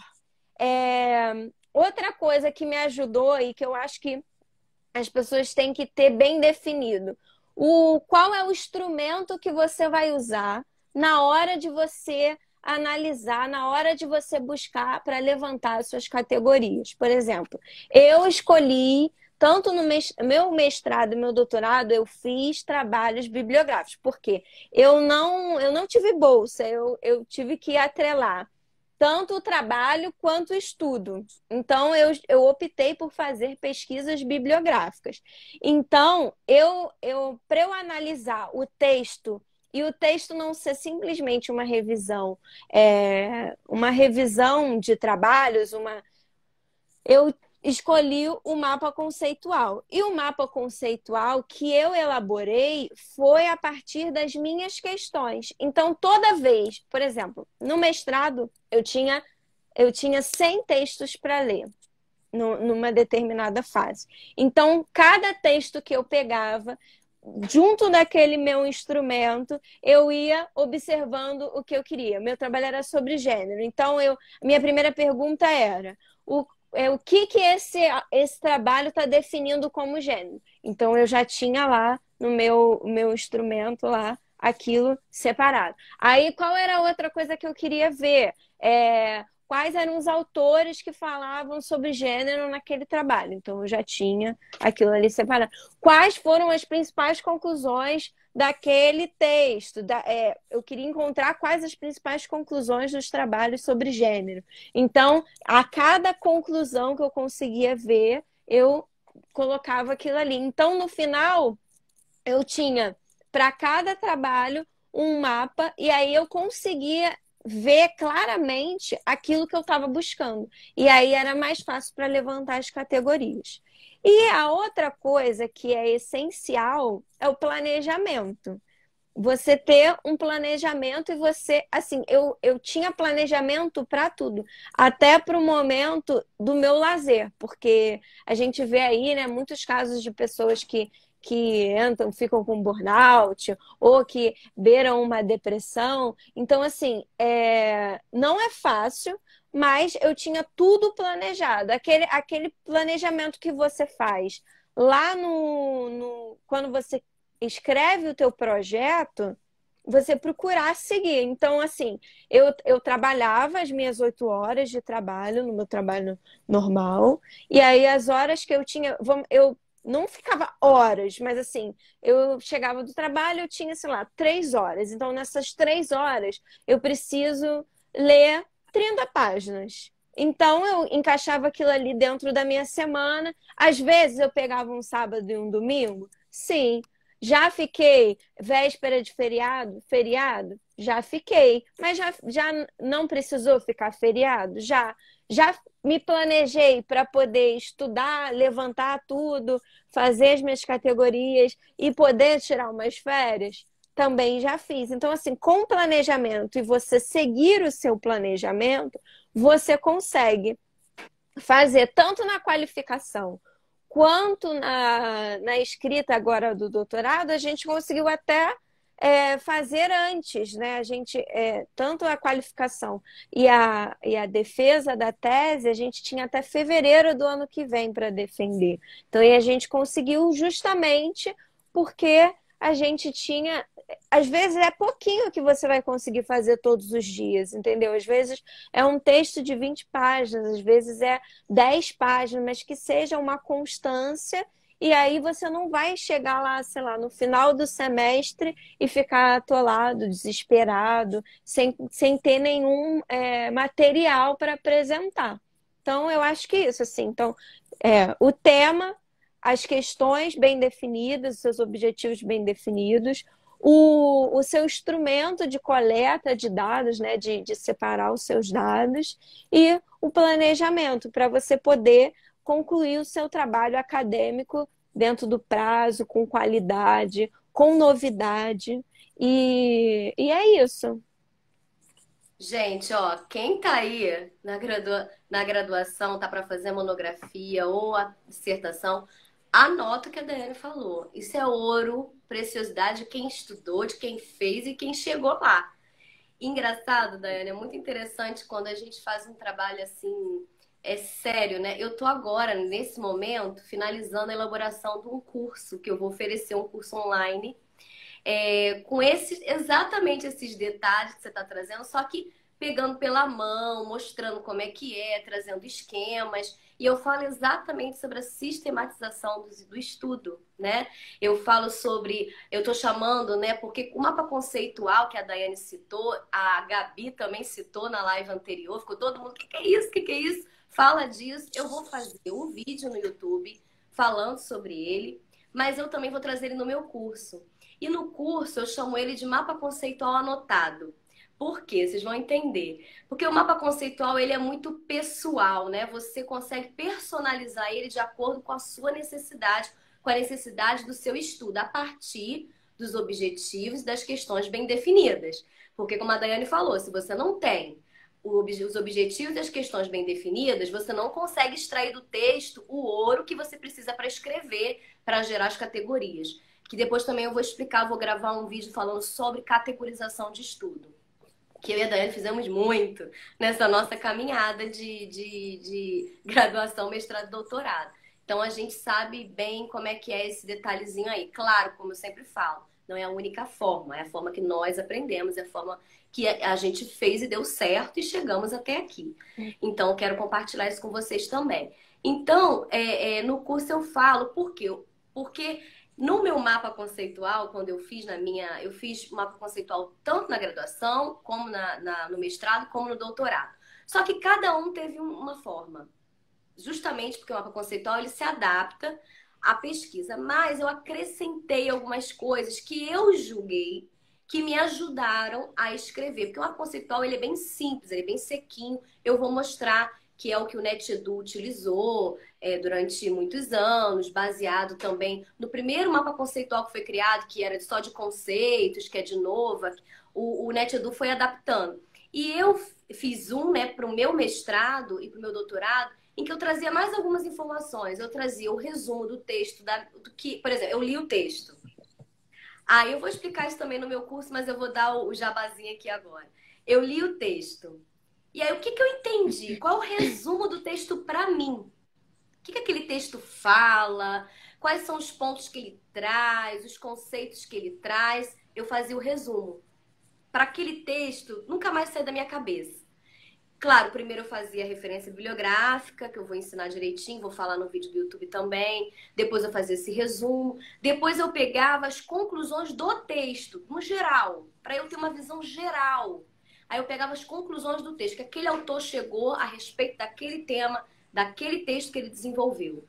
Speaker 2: É... Outra coisa que me ajudou e que eu acho que as pessoas têm que ter bem definido: o qual é o instrumento que você vai usar na hora de você analisar, na hora de você buscar para levantar as suas categorias. Por exemplo, eu escolhi tanto no meu mestrado e meu doutorado, eu fiz trabalhos bibliográficos, porque eu não, eu não tive bolsa, eu, eu tive que atrelar tanto o trabalho quanto o estudo. Então, eu, eu optei por fazer pesquisas bibliográficas. Então, eu, eu para eu analisar o texto e o texto não ser simplesmente uma revisão, é, uma revisão de trabalhos, uma eu escolhi o mapa conceitual. E o mapa conceitual que eu elaborei foi a partir das minhas questões. Então, toda vez, por exemplo, no mestrado, eu tinha, eu tinha 100 textos para ler numa determinada fase. Então, cada texto que eu pegava, junto daquele meu instrumento, eu ia observando o que eu queria. Meu trabalho era sobre gênero. Então, eu, minha primeira pergunta era: o, é, o que, que esse, esse trabalho está definindo como gênero. Então eu já tinha lá no meu, meu instrumento lá aquilo separado. Aí qual era a outra coisa que eu queria ver? É, quais eram os autores que falavam sobre gênero naquele trabalho. Então eu já tinha aquilo ali separado. Quais foram as principais conclusões daquele texto. Da, é, eu queria encontrar quais as principais conclusões dos trabalhos sobre gênero. Então, a cada conclusão que eu conseguia ver, eu colocava aquilo ali. Então, no final, eu tinha para cada trabalho um mapa e aí eu conseguia ver claramente aquilo que eu estava buscando. E aí era mais fácil para levantar as categorias. E a outra coisa que é essencial é o planejamento. Você ter um planejamento e você, assim, eu, eu tinha planejamento para tudo, até para o momento do meu lazer, porque a gente vê aí, né, muitos casos de pessoas que que entram, ficam com burnout ou que beiram uma depressão. Então, assim, é... não é fácil, mas eu tinha tudo planejado. Aquele, aquele planejamento que você faz lá no, no quando você escreve o teu projeto, você procurar seguir. Então, assim, eu, eu trabalhava as minhas oito horas de trabalho no meu trabalho normal, e aí as horas que eu tinha, eu não ficava horas, mas assim, eu chegava do trabalho, eu tinha, sei lá, três horas. Então, nessas três horas, eu preciso ler 30 páginas. Então, eu encaixava aquilo ali dentro da minha semana. Às vezes, eu pegava um sábado e um domingo. Sim. Já fiquei véspera de feriado? Feriado? Já fiquei. Mas já, já não precisou ficar feriado? Já. Já me planejei para poder estudar, levantar tudo, fazer as minhas categorias e poder tirar umas férias? Também já fiz. Então, assim, com planejamento e você seguir o seu planejamento, você consegue fazer tanto na qualificação quanto na, na escrita agora do doutorado, a gente conseguiu até é, fazer antes, né? A gente, é, tanto a qualificação e a, e a defesa da tese, a gente tinha até fevereiro do ano que vem para defender. Então, e a gente conseguiu justamente porque a gente tinha. Às vezes é pouquinho que você vai conseguir fazer todos os dias, entendeu? Às vezes é um texto de 20 páginas, às vezes é 10 páginas, mas que seja uma constância e aí você não vai chegar lá, sei lá, no final do semestre e ficar atolado, desesperado, sem, sem ter nenhum é, material para apresentar. Então, eu acho que isso, assim, então, é, o tema, as questões bem definidas, os seus objetivos bem definidos, o, o seu instrumento de coleta de dados, né, de, de separar os seus dados, e o planejamento, para você poder concluir o seu trabalho acadêmico dentro do prazo, com qualidade, com novidade. E, e é isso.
Speaker 1: Gente, ó, quem tá aí na, gradua... na graduação, tá para fazer monografia ou a dissertação, anota o que a Daiane falou. Isso é ouro, preciosidade de quem estudou, de quem fez e quem chegou lá. Engraçado, Daiane, é muito interessante quando a gente faz um trabalho assim é sério, né? Eu tô agora, nesse momento, finalizando a elaboração de um curso que eu vou oferecer, um curso online, é, com esses, exatamente esses detalhes que você está trazendo, só que pegando pela mão, mostrando como é que é, trazendo esquemas. E eu falo exatamente sobre a sistematização do, do estudo, né? Eu falo sobre, eu estou chamando, né? Porque o mapa conceitual que a Daiane citou, a Gabi também citou na live anterior, ficou todo mundo, o que, que é isso? O que, que é isso? fala disso. Eu vou fazer um vídeo no YouTube falando sobre ele, mas eu também vou trazer ele no meu curso. E no curso eu chamo ele de mapa conceitual anotado. Por quê? Vocês vão entender. Porque o mapa conceitual ele é muito pessoal, né? Você consegue personalizar ele de acordo com a sua necessidade, com a necessidade do seu estudo, a partir dos objetivos e das questões bem definidas. Porque, como a Daiane falou, se você não tem os objetivos e as questões bem definidas, você não consegue extrair do texto o ouro que você precisa para escrever, para gerar as categorias. Que depois também eu vou explicar, vou gravar um vídeo falando sobre categorização de estudo. Que eu e a Daiane fizemos muito nessa nossa caminhada de, de, de graduação, mestrado e doutorado. Então a gente sabe bem como é que é esse detalhezinho aí. Claro, como eu sempre falo, não é a única forma, é a forma que nós aprendemos, é a forma que a gente fez e deu certo e chegamos até aqui. Então, quero compartilhar isso com vocês também. Então, é, é, no curso eu falo, por quê? Porque no meu mapa conceitual, quando eu fiz na minha. Eu fiz mapa conceitual tanto na graduação, como na, na, no mestrado, como no doutorado. Só que cada um teve uma forma. Justamente porque o mapa conceitual ele se adapta à pesquisa. Mas eu acrescentei algumas coisas que eu julguei que me ajudaram a escrever. Porque o mapa conceitual ele é bem simples, ele é bem sequinho. Eu vou mostrar que é o que o NetEdu utilizou é, durante muitos anos, baseado também no primeiro mapa conceitual que foi criado, que era só de conceitos, que é de Nova. O, o NetEdu foi adaptando. E eu fiz um né, para o meu mestrado e para o meu doutorado, em que eu trazia mais algumas informações. Eu trazia o resumo do texto, da, do que, por exemplo, eu li o texto. Ah, eu vou explicar isso também no meu curso, mas eu vou dar o jabazinho aqui agora. Eu li o texto. E aí, o que, que eu entendi? Qual o resumo do texto para mim? O que, que aquele texto fala? quais são os pontos que ele traz, os conceitos que ele traz. Eu fazia o resumo. Para aquele texto nunca mais sair da minha cabeça. Claro, primeiro eu fazia referência bibliográfica, que eu vou ensinar direitinho, vou falar no vídeo do YouTube também. Depois eu fazia esse resumo. Depois eu pegava as conclusões do texto, no geral, para eu ter uma visão geral. Aí eu pegava as conclusões do texto, que aquele autor chegou a respeito daquele tema, daquele texto que ele desenvolveu.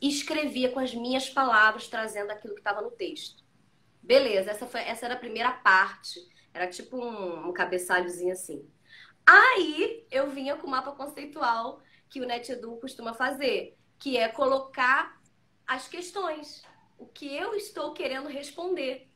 Speaker 1: E escrevia com as minhas palavras, trazendo aquilo que estava no texto. Beleza, essa, foi, essa era a primeira parte. Era tipo um, um cabeçalhozinho assim. Aí eu vinha com o mapa conceitual que o NetEdu costuma fazer, que é colocar as questões, o que eu estou querendo responder.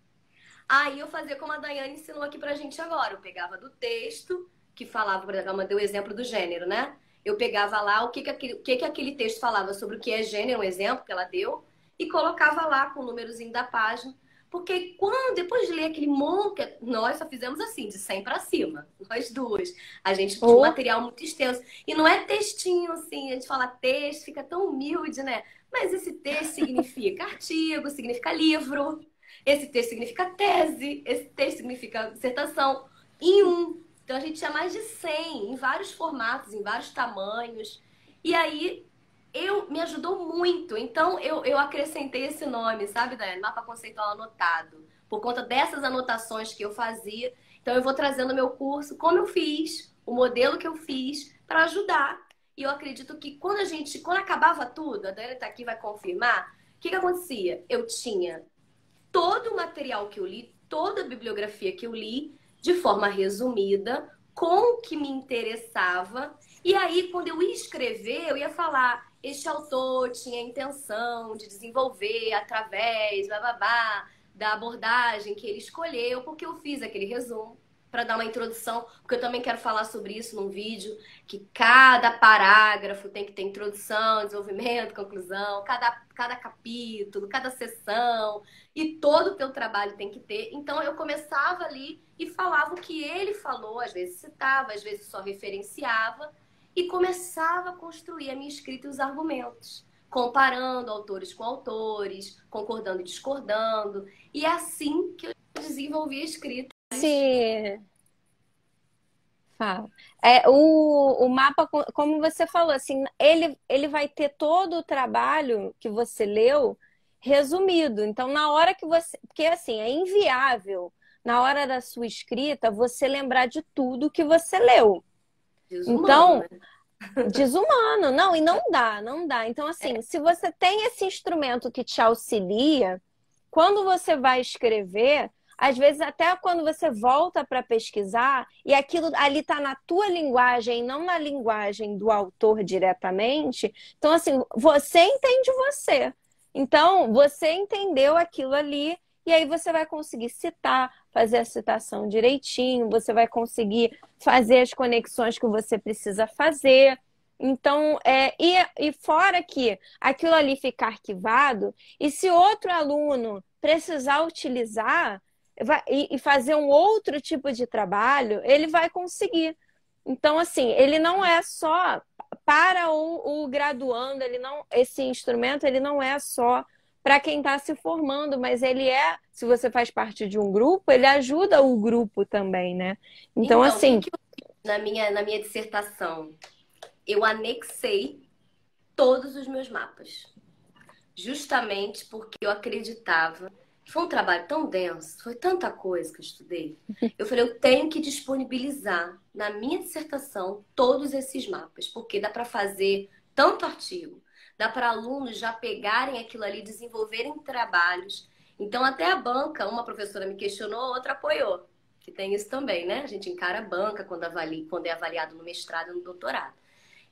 Speaker 1: Aí eu fazia como a Daiane ensinou aqui pra gente agora. Eu pegava do texto, que falava, por exemplo, ela deu o exemplo do gênero, né? Eu pegava lá o que, que, aquele, o que, que aquele texto falava sobre o que é gênero, um exemplo que ela deu, e colocava lá com o númerozinho da página porque quando, depois de ler aquele monte, nós só fizemos assim, de 100 para cima, nós duas. A gente tinha um material muito extenso. E não é textinho assim, a gente fala texto, fica tão humilde, né? Mas esse texto significa artigo, significa livro, esse texto significa tese, esse texto significa dissertação, em um. Então a gente tinha mais de 100, em vários formatos, em vários tamanhos. E aí eu me ajudou muito. Então eu, eu acrescentei esse nome, sabe, Daiane? Mapa conceitual anotado. Por conta dessas anotações que eu fazia. Então eu vou trazendo meu curso, como eu fiz, o modelo que eu fiz, para ajudar. E eu acredito que quando a gente, quando acabava tudo, a Daiane está aqui vai confirmar, o que, que acontecia? Eu tinha todo o material que eu li, toda a bibliografia que eu li, de forma resumida, com o que me interessava. E aí, quando eu ia escrever, eu ia falar: este autor tinha a intenção de desenvolver através blá, da abordagem que ele escolheu, porque eu fiz aquele resumo para dar uma introdução, porque eu também quero falar sobre isso num vídeo, que cada parágrafo tem que ter introdução, desenvolvimento, conclusão, cada, cada capítulo, cada sessão, e todo o teu trabalho tem que ter. Então eu começava ali e falava o que ele falou, às vezes citava, às vezes só referenciava, e começava a construir a minha escrita e os argumentos, comparando autores com autores, concordando e discordando. E é assim que eu desenvolvi a escrita.
Speaker 2: Sim. Fala. É, o, o mapa, como você falou, assim, ele, ele vai ter todo o trabalho que você leu resumido. Então, na hora que você. Porque, assim, é inviável, na hora da sua escrita, você lembrar de tudo que você leu. Desumano, então, né? desumano. Não, e não dá, não dá. Então, assim, é. se você tem esse instrumento que te auxilia, quando você vai escrever, às vezes até quando você volta para pesquisar e aquilo ali está na tua linguagem, não na linguagem do autor diretamente, então assim, você entende você. Então, você entendeu aquilo ali e aí você vai conseguir citar, fazer a citação direitinho, você vai conseguir fazer as conexões que você precisa fazer. Então, é, e, e fora que aquilo ali fica arquivado, e se outro aluno precisar utilizar vai, e, e fazer um outro tipo de trabalho, ele vai conseguir. Então, assim, ele não é só para o, o graduando, ele não, esse instrumento ele não é só para quem está se formando, mas ele é, se você faz parte de um grupo, ele ajuda o grupo também, né? Então, então assim.
Speaker 1: na, minha, na minha dissertação, eu anexei todos os meus mapas. Justamente porque eu acreditava foi um trabalho tão denso, foi tanta coisa que eu estudei. Eu falei, eu tenho que disponibilizar na minha dissertação todos esses mapas, porque dá para fazer tanto artigo, dá para alunos já pegarem aquilo ali, desenvolverem trabalhos. Então, até a banca, uma professora me questionou, outra apoiou, que tem isso também, né? A gente encara a banca quando, avalia, quando é avaliado no mestrado e no doutorado.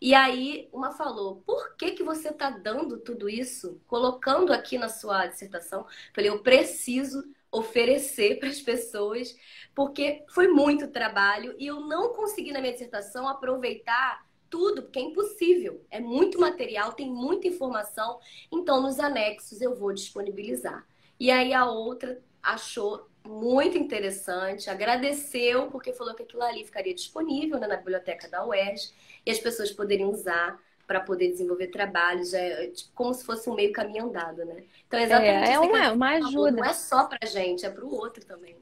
Speaker 1: E aí, uma falou: por que, que você está dando tudo isso, colocando aqui na sua dissertação? Falei: eu preciso oferecer para as pessoas, porque foi muito trabalho e eu não consegui na minha dissertação aproveitar tudo, porque é impossível. É muito material, tem muita informação. Então, nos anexos eu vou disponibilizar. E aí a outra achou muito interessante, agradeceu, porque falou que aquilo ali ficaria disponível né, na biblioteca da UERJ e as pessoas poderiam usar para poder desenvolver trabalhos, é tipo, como se fosse um meio caminho andado, né?
Speaker 2: Então, exatamente é, é uma, uma ajuda.
Speaker 1: Não é só para gente, é para o outro também. Né?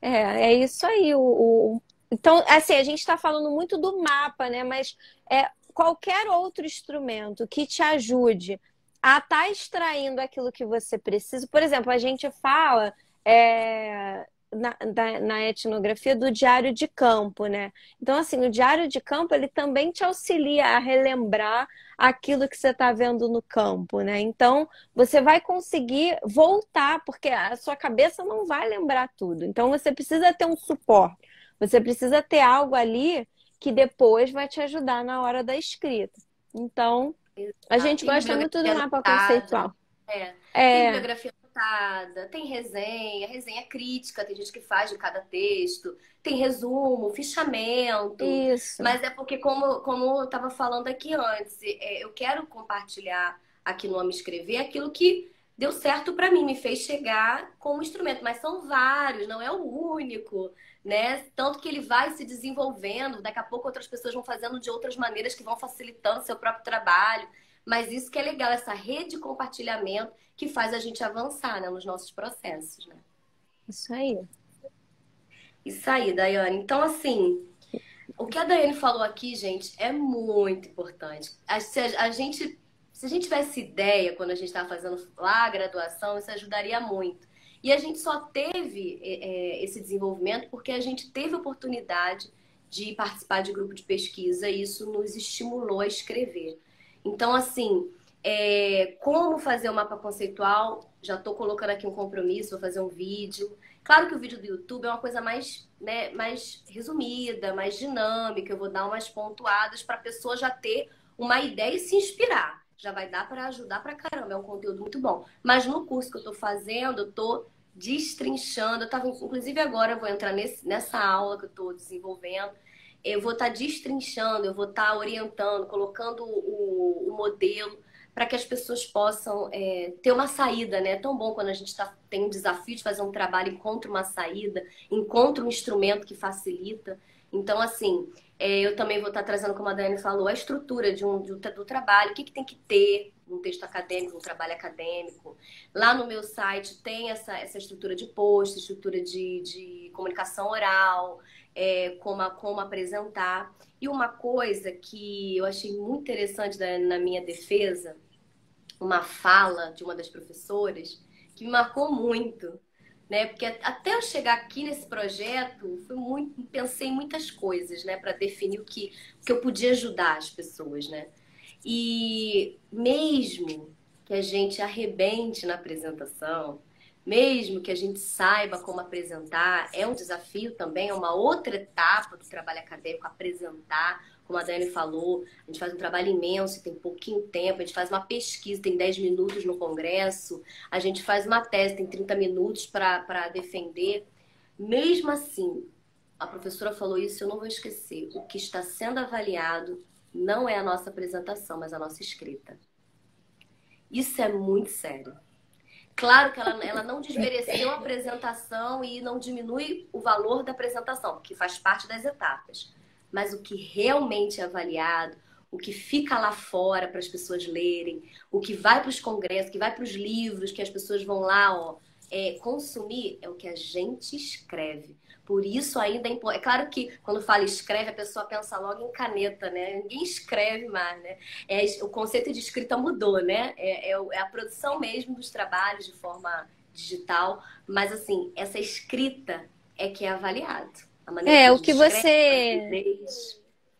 Speaker 2: É, é isso aí. O, o... Então, assim, a gente está falando muito do mapa, né? Mas é qualquer outro instrumento que te ajude a tá extraindo aquilo que você precisa. Por exemplo, a gente fala é, na, da, na etnografia do diário de campo, né? Então, assim, o diário de campo ele também te auxilia a relembrar aquilo que você está vendo no campo, né? Então, você vai conseguir voltar, porque a sua cabeça não vai lembrar tudo. Então, você precisa ter um suporte, você precisa ter algo ali que depois vai te ajudar na hora da escrita. Então, a gente gosta muito do mapa conceitual.
Speaker 1: É. é. Bibliografia tem resenha, resenha crítica, tem gente que faz de cada texto, tem resumo, fichamento.
Speaker 2: Isso.
Speaker 1: Mas é porque, como, como eu estava falando aqui antes, é, eu quero compartilhar aqui no Amo Escrever aquilo que deu certo para mim, me fez chegar como instrumento. Mas são vários, não é o único. Né? Tanto que ele vai se desenvolvendo, daqui a pouco outras pessoas vão fazendo de outras maneiras que vão facilitando o seu próprio trabalho. Mas isso que é legal, essa rede de compartilhamento que faz a gente avançar né, nos nossos processos. Né?
Speaker 2: Isso aí.
Speaker 1: Isso aí, Daiane. Então, assim, o que a Daiane falou aqui, gente, é muito importante. A, a gente, se a gente tivesse ideia quando a gente estava fazendo lá a graduação, isso ajudaria muito. E a gente só teve é, é, esse desenvolvimento porque a gente teve oportunidade de participar de grupo de pesquisa e isso nos estimulou a escrever. Então, assim, é, como fazer o mapa conceitual, já estou colocando aqui um compromisso, vou fazer um vídeo. Claro que o vídeo do YouTube é uma coisa mais, né, mais resumida, mais dinâmica. Eu vou dar umas pontuadas para a pessoa já ter uma ideia e se inspirar. Já vai dar para ajudar para caramba, é um conteúdo muito bom. Mas no curso que eu estou fazendo, eu estou destrinchando. Eu tava, inclusive agora eu vou entrar nesse, nessa aula que eu estou desenvolvendo eu vou estar tá destrinchando, eu vou estar tá orientando, colocando o, o modelo para que as pessoas possam é, ter uma saída, né? É tão bom quando a gente tá, tem um desafio de fazer um trabalho, encontra uma saída, encontra um instrumento que facilita. Então, assim, é, eu também vou estar tá trazendo, como a Dani falou, a estrutura de um, de, do trabalho, o que, que tem que ter um texto acadêmico, um trabalho acadêmico. Lá no meu site tem essa, essa estrutura de post, estrutura de, de comunicação oral, é, como, como apresentar. E uma coisa que eu achei muito interessante na, na minha defesa, uma fala de uma das professoras, que me marcou muito, né? Porque até eu chegar aqui nesse projeto, foi muito, pensei em muitas coisas, né, para definir o que, o que eu podia ajudar as pessoas, né? E mesmo que a gente arrebente na apresentação, mesmo que a gente saiba como apresentar, é um desafio também, é uma outra etapa do trabalho acadêmico, apresentar, como a Dani falou, a gente faz um trabalho imenso, tem pouquinho tempo, a gente faz uma pesquisa, tem 10 minutos no congresso, a gente faz uma tese, tem 30 minutos para defender. Mesmo assim, a professora falou isso, eu não vou esquecer, o que está sendo avaliado não é a nossa apresentação, mas a nossa escrita. Isso é muito sério. Claro que ela, ela não desmereceu a apresentação e não diminui o valor da apresentação, que faz parte das etapas. Mas o que realmente é avaliado, o que fica lá fora para as pessoas lerem, o que vai para os congressos, que vai para os livros, que as pessoas vão lá ó, é, consumir, é o que a gente escreve. Por isso ainda é importante. É claro que quando fala escreve, a pessoa pensa logo em caneta, né? Ninguém escreve mais, né? É, o conceito de escrita mudou, né? É, é, é a produção mesmo dos trabalhos de forma digital, mas assim, essa escrita é que é avaliado.
Speaker 2: É, o que você.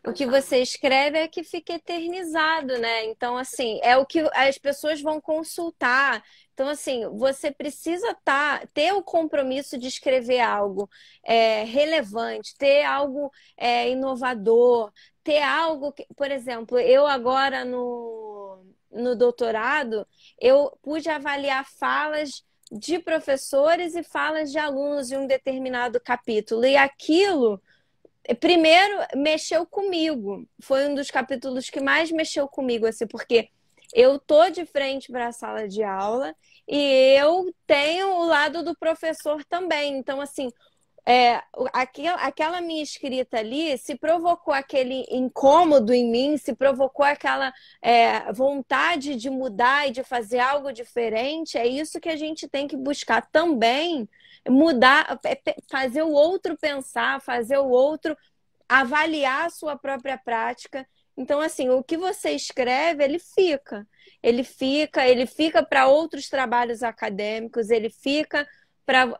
Speaker 2: O que você escreve é que fica eternizado, né? Então, assim, é o que as pessoas vão consultar. Então, assim, você precisa tá, ter o compromisso de escrever algo é, relevante, ter algo é, inovador, ter algo que, por exemplo, eu agora no, no doutorado, eu pude avaliar falas de professores e falas de alunos em um determinado capítulo. E aquilo primeiro mexeu comigo. Foi um dos capítulos que mais mexeu comigo, assim, porque eu tô de frente para a sala de aula e eu tenho o lado do professor também. Então, assim, é, aquela, aquela minha escrita ali, se provocou aquele incômodo em mim, se provocou aquela é, vontade de mudar e de fazer algo diferente, é isso que a gente tem que buscar também mudar, é, fazer o outro pensar, fazer o outro avaliar a sua própria prática. Então, assim, o que você escreve, ele fica. Ele fica, ele fica para outros trabalhos acadêmicos, ele fica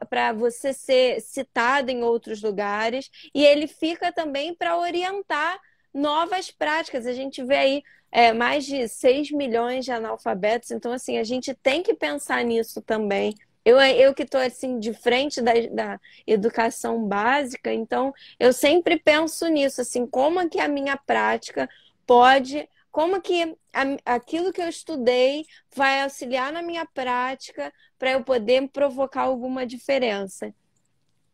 Speaker 2: para você ser citado em outros lugares, e ele fica também para orientar novas práticas. A gente vê aí é, mais de 6 milhões de analfabetos, então, assim, a gente tem que pensar nisso também. Eu, eu que estou assim de frente da, da educação básica, então eu sempre penso nisso, assim, como é que a minha prática pode como que aquilo que eu estudei vai auxiliar na minha prática para eu poder provocar alguma diferença.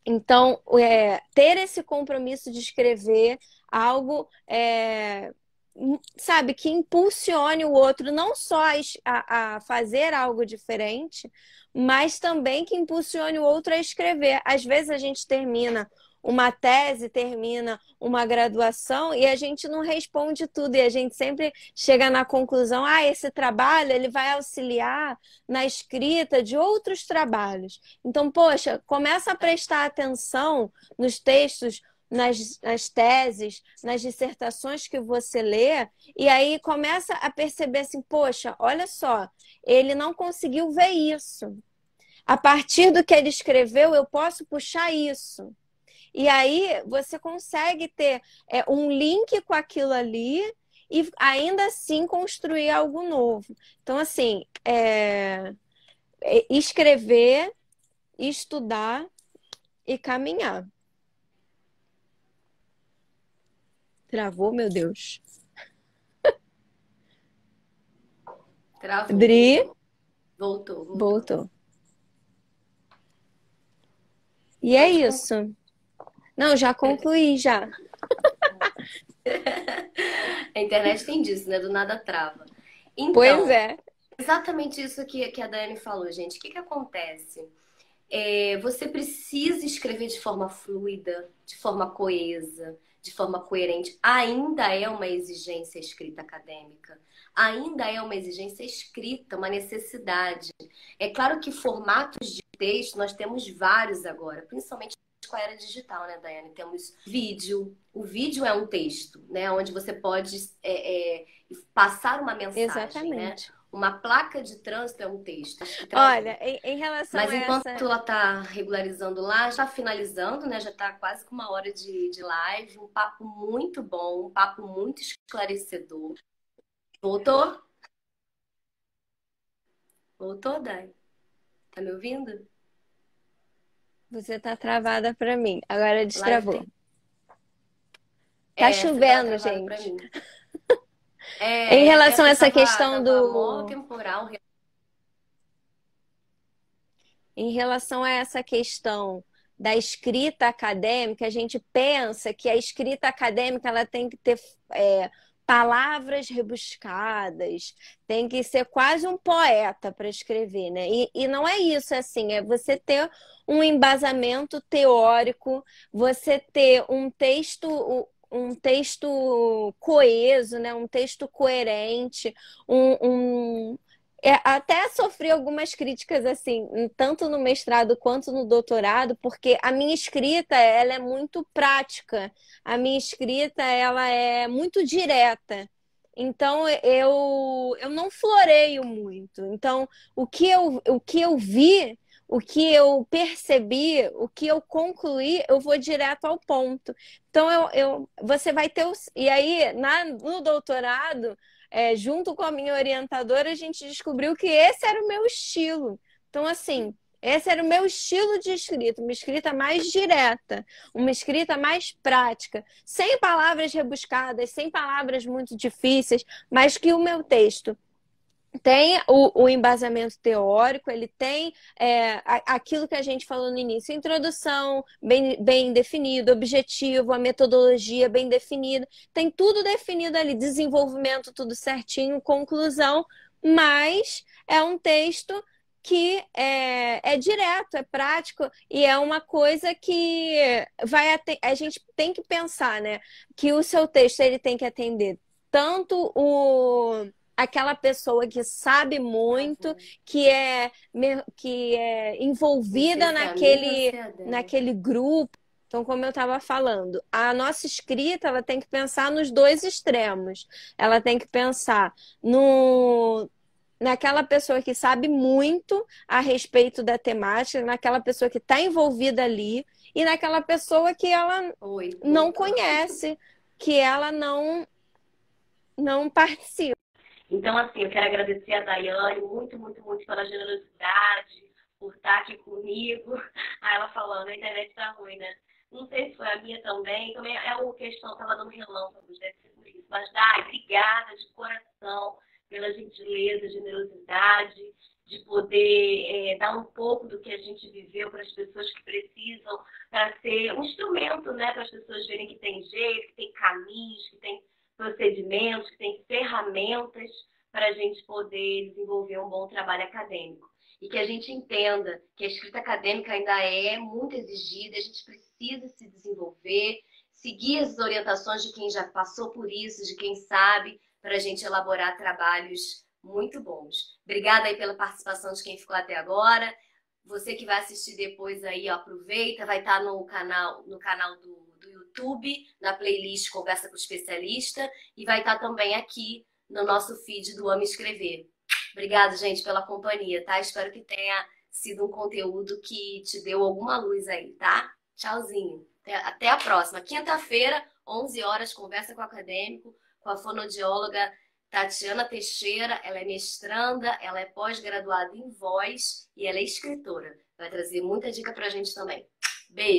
Speaker 2: Então, é, ter esse compromisso de escrever algo, é, sabe, que impulsione o outro não só a, a, fazer algo diferente, mas também que impulsione o outro a escrever. Às vezes a gente termina uma tese, termina uma graduação e a gente não responde tudo e a gente sempre chega na conclusão, ah, esse trabalho ele vai auxiliar na escrita de outros trabalhos. Então, poxa, começa a prestar atenção nos textos nas, nas, teses, nas dissertações que você lê, e aí começa a perceber assim: poxa, olha só, ele não conseguiu ver isso. A partir do que ele escreveu, eu posso puxar isso. E aí você consegue ter é, um link com aquilo ali e ainda assim construir algo novo. Então, assim, é... é escrever, estudar e caminhar. Travou, meu Deus.
Speaker 1: Travou.
Speaker 2: Dri.
Speaker 1: Voltou, voltou.
Speaker 2: Voltou. E é isso. Não, já concluí, já.
Speaker 1: a internet tem disso, né? Do nada trava. Então,
Speaker 2: pois é.
Speaker 1: Exatamente isso que, que a Dani falou, gente. O que, que acontece? É, você precisa escrever de forma fluida, de forma coesa, de forma coerente. Ainda é uma exigência escrita acadêmica. Ainda é uma exigência escrita, uma necessidade. É claro que formatos de texto nós temos vários agora, principalmente com a era digital, né, Daiane? Temos vídeo. O vídeo é um texto, né? Onde você pode é, é, passar uma mensagem, né? Exatamente. né? Uma placa de trânsito é um texto.
Speaker 2: Olha, em, em, relação
Speaker 1: Mas
Speaker 2: a
Speaker 1: enquanto
Speaker 2: essa...
Speaker 1: ela está regularizando lá, já finalizando, né? Já está quase com uma hora de, de live. Um papo muito bom, um papo muito esclarecedor. Voltou? Voltou, Dai? Tá me ouvindo?
Speaker 2: Você tá travada para mim. Agora destravou. Tá é, chovendo, tá gente. É, em relação a essa tava, questão do
Speaker 1: temporal.
Speaker 2: Em relação a essa questão da escrita acadêmica, a gente pensa que a escrita acadêmica ela tem que ter é, palavras rebuscadas, tem que ser quase um poeta para escrever, né? E, e não é isso, assim, é você ter um embasamento teórico, você ter um texto um texto coeso, né? um texto coerente, um, um... É, até sofri algumas críticas assim, tanto no mestrado quanto no doutorado, porque a minha escrita ela é muito prática, a minha escrita ela é muito direta. Então eu, eu não floreio muito. Então o que eu, o que eu vi o que eu percebi, o que eu concluí, eu vou direto ao ponto. Então, eu, eu você vai ter. Os, e aí, na, no doutorado, é, junto com a minha orientadora, a gente descobriu que esse era o meu estilo. Então, assim. Esse era o meu estilo de escrita, uma escrita mais direta, uma escrita mais prática, sem palavras rebuscadas, sem palavras muito difíceis, mas que o meu texto tem o, o, embasamento teórico, ele tem é, aquilo que a gente falou no início, introdução bem, bem definido, objetivo, a metodologia bem definida, tem tudo definido ali, desenvolvimento tudo certinho, conclusão, mas é um texto que é, é direto, é prático e é uma coisa que vai a gente tem que pensar, né? Que o seu texto ele tem que atender tanto o aquela pessoa que sabe muito, que é que é envolvida naquele naquele grupo. Então, como eu estava falando, a nossa escrita ela tem que pensar nos dois extremos. Ela tem que pensar no, naquela pessoa que sabe muito a respeito da temática, naquela pessoa que está envolvida ali e naquela pessoa que ela Oi, não conhece, que ela não não participa.
Speaker 1: Então, assim, eu quero agradecer a Daiane muito, muito, muito pela generosidade, por estar aqui comigo. Aí ela falando, a internet tá ruim, né? Não sei se foi a minha também, também é uma questão, tava dando relâmpagos, deve ser por isso. Mas, Dai, obrigada de coração pela gentileza, generosidade, de poder é, dar um pouco do que a gente viveu para as pessoas que precisam, para ser um instrumento, né, para as pessoas verem que tem jeito, que tem caminhos, que tem procedimentos, que tem ferramentas para a gente poder desenvolver um bom trabalho acadêmico. E que a gente entenda que a escrita acadêmica ainda é muito exigida, a gente precisa se desenvolver, seguir as orientações de quem já passou por isso, de quem sabe, para a gente elaborar trabalhos muito bons. Obrigada aí pela participação de quem ficou até agora. Você que vai assistir depois aí, ó, aproveita, vai estar tá no canal, no canal do, do YouTube, na playlist Conversa com o Especialista, e vai estar tá também aqui no nosso feed do Ame Escrever. Obrigada, gente, pela companhia, tá? Espero que tenha sido um conteúdo que te deu alguma luz aí, tá? Tchauzinho. Até a próxima. Quinta-feira, 11 horas, conversa com o acadêmico com a fonoaudióloga Tatiana Teixeira. Ela é mestranda, ela é pós-graduada em voz e ela é escritora. Vai trazer muita dica pra gente também. Beijo!